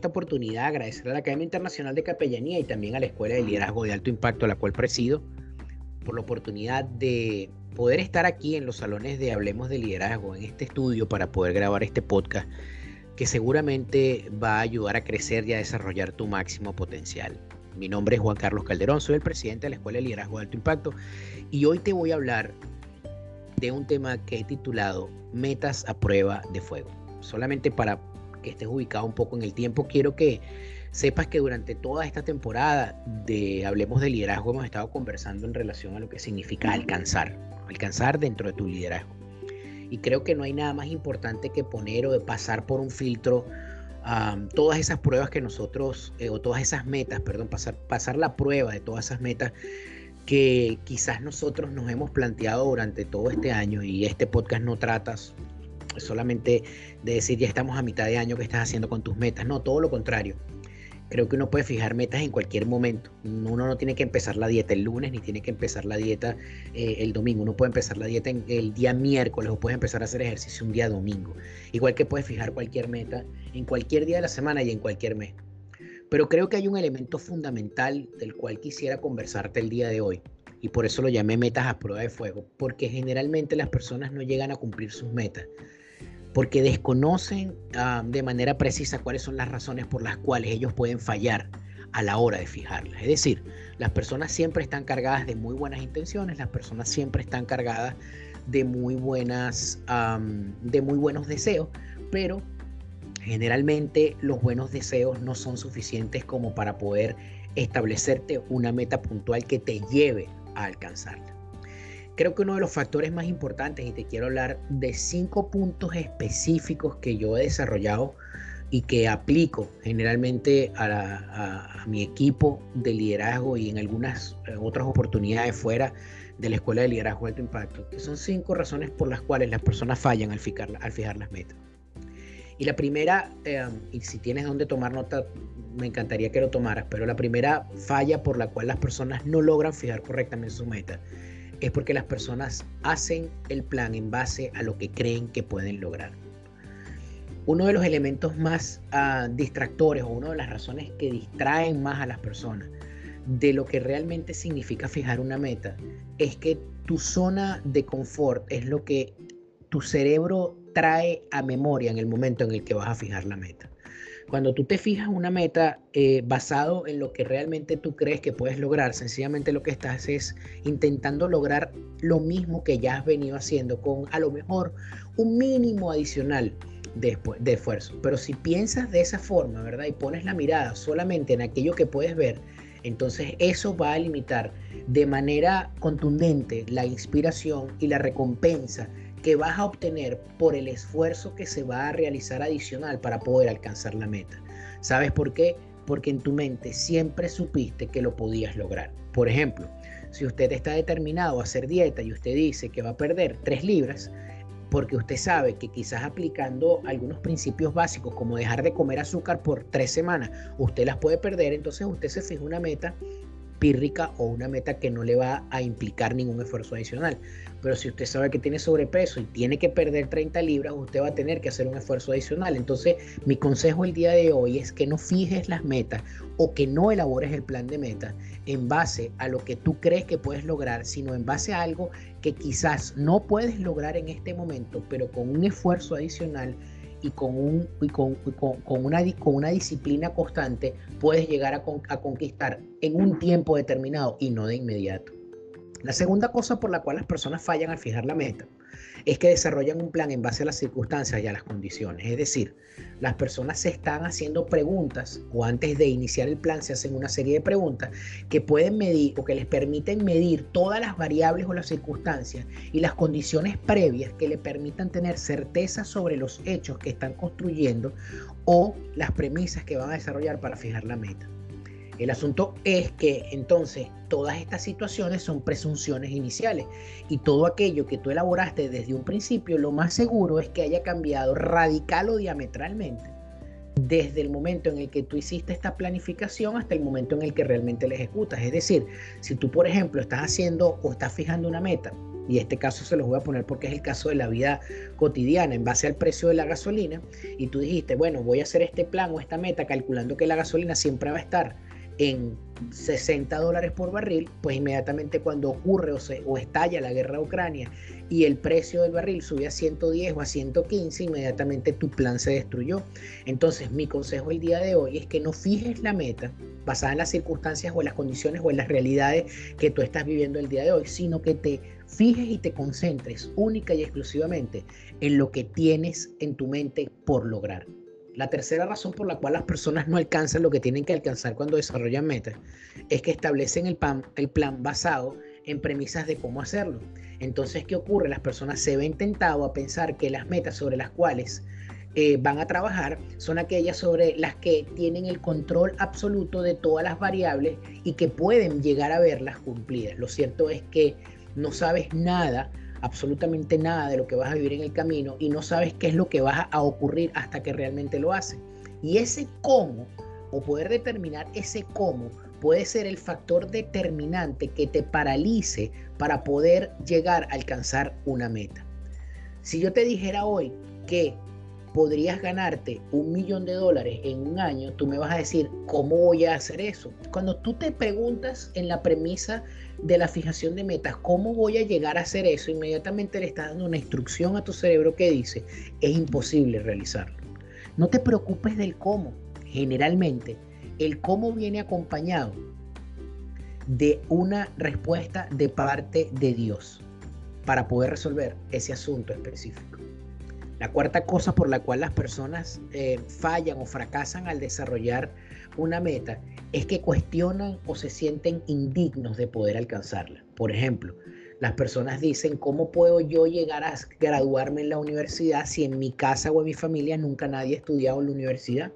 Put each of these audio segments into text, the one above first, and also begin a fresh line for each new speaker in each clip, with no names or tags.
Esta oportunidad agradecer a la Academia Internacional de Capellanía y también a la Escuela de Liderazgo de Alto Impacto, a la cual presido, por la oportunidad de poder estar aquí en los salones de Hablemos de Liderazgo, en este estudio, para poder grabar este podcast que seguramente va a ayudar a crecer y a desarrollar tu máximo potencial. Mi nombre es Juan Carlos Calderón, soy el presidente de la Escuela de Liderazgo de Alto Impacto y hoy te voy a hablar de un tema que he titulado Metas a prueba de fuego. Solamente para que estés ubicado un poco en el tiempo, quiero que sepas que durante toda esta temporada de Hablemos de Liderazgo hemos estado conversando en relación a lo que significa alcanzar, alcanzar dentro de tu liderazgo. Y creo que no hay nada más importante que poner o de pasar por un filtro todas esas pruebas que nosotros, eh, o todas esas metas, perdón, pasar, pasar la prueba de todas esas metas que quizás nosotros nos hemos planteado durante todo este año y este podcast no tratas solamente de decir ya estamos a mitad de año que estás haciendo con tus metas. No, todo lo contrario. Creo que uno puede fijar metas en cualquier momento. Uno no tiene que empezar la dieta el lunes ni tiene que empezar la dieta eh, el domingo. Uno puede empezar la dieta el día miércoles o puede empezar a hacer ejercicio un día domingo. Igual que puedes fijar cualquier meta en cualquier día de la semana y en cualquier mes. Pero creo que hay un elemento fundamental del cual quisiera conversarte el día de hoy. Y por eso lo llamé metas a prueba de fuego. Porque generalmente las personas no llegan a cumplir sus metas porque desconocen ah, de manera precisa cuáles son las razones por las cuales ellos pueden fallar a la hora de fijarlas. Es decir, las personas siempre están cargadas de muy buenas intenciones, las personas siempre están cargadas de muy buenas, de muy buenos deseos, pero generalmente los buenos deseos no son suficientes como para poder establecerte una meta puntual que te lleve a alcanzarla. Creo que uno de los factores más importantes, y te quiero hablar de cinco puntos específicos que yo he desarrollado y que aplico generalmente a, mi equipo de liderazgo y en algunas eh, otras oportunidades fuera de la Escuela de Liderazgo de Alto Impacto, que son cinco razones por las cuales las personas fallan al fijar, al fijar las metas. Y la primera, eh, y si tienes donde tomar nota, me encantaría que lo tomaras, pero la primera falla por la cual las personas no logran fijar correctamente su meta es porque las personas hacen el plan en base a lo que creen que pueden lograr. Uno de los elementos más ah, distractores o una de las razones que distraen más a las personas de lo que realmente significa fijar una meta es que tu zona de confort es lo que tu cerebro trae a memoria en el momento en el que vas a fijar la meta. Cuando tú te fijas una meta eh, basado en lo que realmente tú crees que puedes lograr, sencillamente lo que estás es intentando lograr lo mismo que ya has venido haciendo con a lo mejor un mínimo adicional de, de esfuerzo. Pero si piensas de esa forma, ¿verdad? Y pones la mirada solamente en aquello que puedes ver, entonces eso va a limitar de manera contundente la inspiración y la recompensa que vas a obtener por el esfuerzo que se va a realizar adicional para poder alcanzar la meta. ¿Sabes por qué? Porque en tu mente siempre supiste que lo podías lograr. Por ejemplo, si usted está determinado a hacer dieta y usted dice que va a perder 3 libras, porque usted sabe que quizás aplicando algunos principios básicos como dejar de comer azúcar por tres semanas, usted las puede perder, entonces usted se fija una meta pírrica o una meta que no le va a implicar ningún esfuerzo adicional. Pero si usted sabe que tiene sobrepeso y tiene que perder 30 libras, usted va a tener que hacer un esfuerzo adicional. Entonces, mi consejo el día de hoy es que no fijes las metas o que no elabores el plan de meta en base a lo que tú crees que puedes lograr, sino en base a algo que quizás no puedes lograr en este momento, pero con un esfuerzo adicional y con, un, con, con, una, con una disciplina constante puedes llegar a, a conquistar en un tiempo determinado y no de inmediato. La segunda cosa por la cual las personas fallan al fijar la meta es que desarrollan un plan en base a las circunstancias y a las condiciones. Es decir, las personas se están haciendo preguntas o antes de iniciar el plan se hacen una serie de preguntas que pueden medir o que les permiten medir todas las variables o las circunstancias y las condiciones previas que le permitan tener certeza sobre los hechos que están construyendo o las premisas que van a desarrollar para fijar la meta. El asunto es que entonces todas estas situaciones son presunciones iniciales y todo aquello que tú elaboraste desde un principio, lo más seguro es que haya cambiado radical o diametralmente desde el momento en el que tú hiciste esta planificación hasta el momento en el que realmente la ejecutas. Es decir, si tú, por ejemplo, estás haciendo o estás fijando una meta, y este caso se los voy a poner porque es el caso de la vida cotidiana en base al precio de la gasolina, y tú dijiste, bueno, voy a hacer este plan o esta meta calculando que la gasolina siempre va a estar en 60 dólares por barril, pues inmediatamente cuando ocurre o, se, o estalla la guerra de Ucrania y el precio del barril sube a 110 o a 115, inmediatamente tu plan se destruyó. Entonces mi consejo el día de hoy es que no fijes la meta basada en las circunstancias o en las condiciones o en las realidades que tú estás viviendo el día de hoy, sino que te fijes y te concentres única y exclusivamente en lo que tienes en tu mente por lograr. La tercera razón por la cual las personas no alcanzan lo que tienen que alcanzar cuando desarrollan metas es que establecen el, plan, basado en premisas de cómo hacerlo. Entonces, ¿qué ocurre? Las personas se ven tentadas a pensar que las metas sobre las cuales eh, van a trabajar son aquellas sobre las que tienen el control absoluto de todas las variables y que pueden llegar a verlas cumplidas. Lo cierto es que no sabes nada absolutamente nada de lo que vas a vivir en el camino y no sabes qué es lo que va a ocurrir hasta que realmente lo haces. Y ese cómo, o poder determinar ese cómo, puede ser el factor determinante que te paralice para poder llegar a alcanzar una meta. Si yo te dijera hoy que podrías ganarte un millón de dólares en un año, tú me vas a decir, ¿cómo voy a hacer eso? Cuando tú te preguntas en la premisa de la fijación de metas, ¿cómo voy a llegar a hacer eso? Inmediatamente le estás dando una instrucción a tu cerebro que dice, es imposible realizarlo. No te preocupes del cómo. Generalmente, el cómo viene acompañado de una respuesta de parte de Dios para poder resolver ese asunto específico. La cuarta cosa por la cual las personas eh, fallan o fracasan al desarrollar una meta es que cuestionan o se sienten indignos de poder alcanzarla. Por ejemplo, las personas dicen, ¿cómo puedo yo llegar a graduarme en la universidad si en mi casa o en mi familia nunca nadie ha estudiado en la universidad?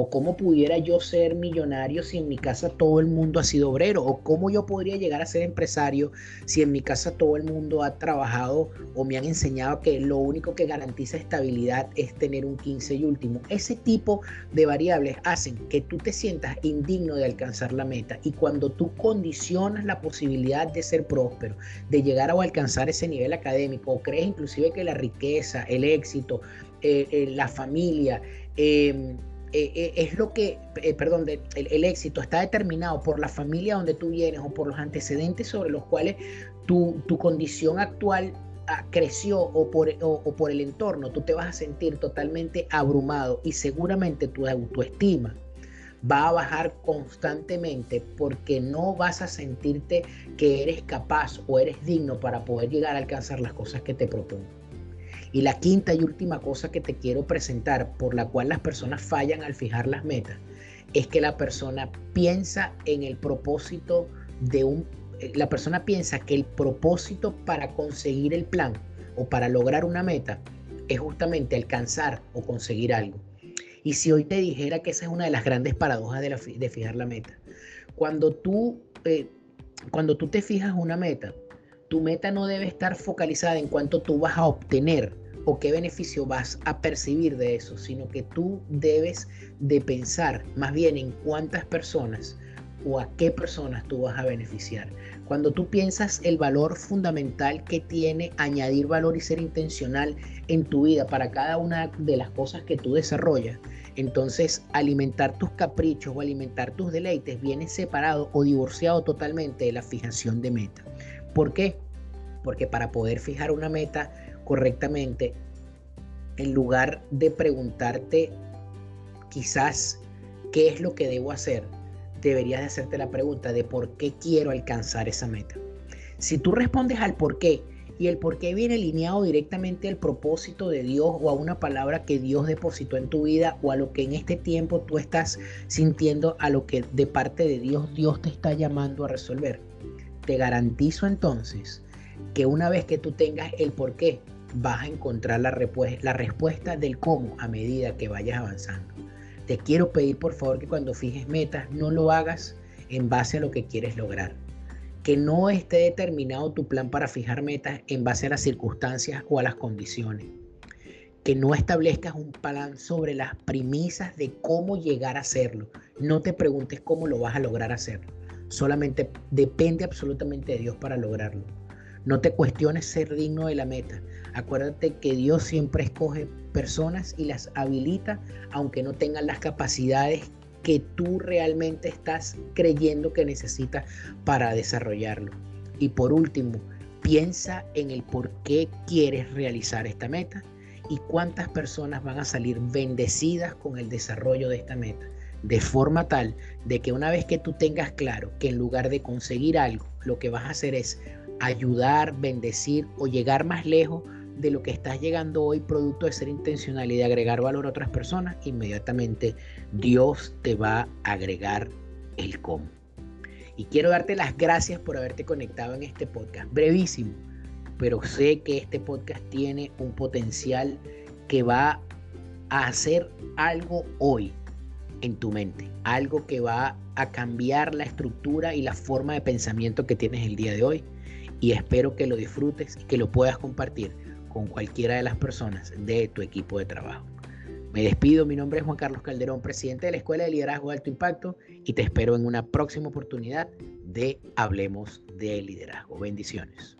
¿O cómo pudiera yo ser millonario si en mi casa todo el mundo ha sido obrero? ¿O cómo yo podría llegar a ser empresario si en mi casa todo el mundo ha trabajado o me han enseñado que lo único que garantiza estabilidad es tener un 15 y último? Ese tipo de variables hacen que tú te sientas indigno de alcanzar la meta. Y cuando tú condicionas la posibilidad de ser próspero, de llegar a alcanzar ese nivel académico, o crees inclusive que la riqueza, el éxito, eh, eh, la familia, eh, eh, eh, es lo que, eh, perdón, el, éxito está determinado por la familia donde tú vienes o por los antecedentes sobre los cuales tu, tu condición actual ah, creció o por, o, por el entorno, tú te vas a sentir totalmente abrumado y seguramente tu autoestima va a bajar constantemente porque no vas a sentirte que eres capaz o eres digno para poder llegar a alcanzar las cosas que te propongo. Y la quinta y última cosa que te quiero presentar por la cual las personas fallan al fijar las metas es que la persona piensa en el propósito de un... Eh, la persona piensa que el propósito para conseguir el plan o para lograr una meta es justamente alcanzar o conseguir algo. Y si hoy te dijera que esa es una de las grandes paradojas de, fijar la meta, cuando tú, eh, cuando tú te fijas una meta, tu meta no debe estar focalizada en cuánto tú vas a obtener o qué beneficio vas a percibir de eso, sino que tú debes de pensar más bien en cuántas personas o a qué personas tú vas a beneficiar. Cuando tú piensas el valor fundamental que tiene añadir valor y ser intencional en tu vida para cada una de las cosas que tú desarrollas, entonces alimentar tus caprichos o alimentar tus deleites viene separado o divorciado totalmente de la fijación de meta. ¿Por qué? Porque para poder fijar una meta correctamente, en lugar de preguntarte quizás qué es lo que debo hacer, deberías de hacerte la pregunta de por qué quiero alcanzar esa meta. Si tú respondes al por qué y el por qué viene alineado directamente al propósito de Dios o a una palabra que Dios depositó en tu vida o a lo que en este tiempo tú estás sintiendo, a lo que de parte de Dios Dios te está llamando a resolver, te garantizo entonces que una vez que tú tengas el por qué, vas a encontrar la, la respuesta del cómo a medida que vayas avanzando. te quiero pedir por favor que cuando fijes metas no lo hagas en base a lo que quieres lograr. Que no esté determinado tu plan para fijar metas en base a las circunstancias o a las condiciones. Que no establezcas un plan sobre las premisas de cómo llegar a hacerlo. No te preguntes cómo lo vas a lograr hacerlo. Solamente depende absolutamente de Dios para lograrlo. No te cuestiones ser digno de la meta. Acuérdate que Dios siempre escoge personas y las habilita aunque no tengan las capacidades que tú realmente estás creyendo que necesitas para desarrollarlo. Y por último, piensa en el por qué quieres realizar esta meta y cuántas personas van a salir bendecidas con el desarrollo de esta meta. De forma tal de que una vez que tú tengas claro que en lugar de conseguir algo, lo que vas a hacer es ayudar, bendecir o llegar más lejos de lo que estás llegando hoy producto de ser intencional y de agregar valor a otras personas, inmediatamente Dios te va a agregar el cómo. Y quiero darte las gracias por haberte conectado en este podcast. Brevísimo, pero sé que este podcast tiene un potencial que va a hacer algo hoy en tu mente, algo que va a cambiar la estructura y la forma de pensamiento que tienes el día de hoy. Y espero que lo disfrutes y que lo puedas compartir con cualquiera de las personas de tu equipo de trabajo. Me despido, mi nombre es Juan Carlos Calderón, presidente de la Escuela de Liderazgo de Alto Impacto y te espero en una próxima oportunidad de Hablemos de Liderazgo. Bendiciones.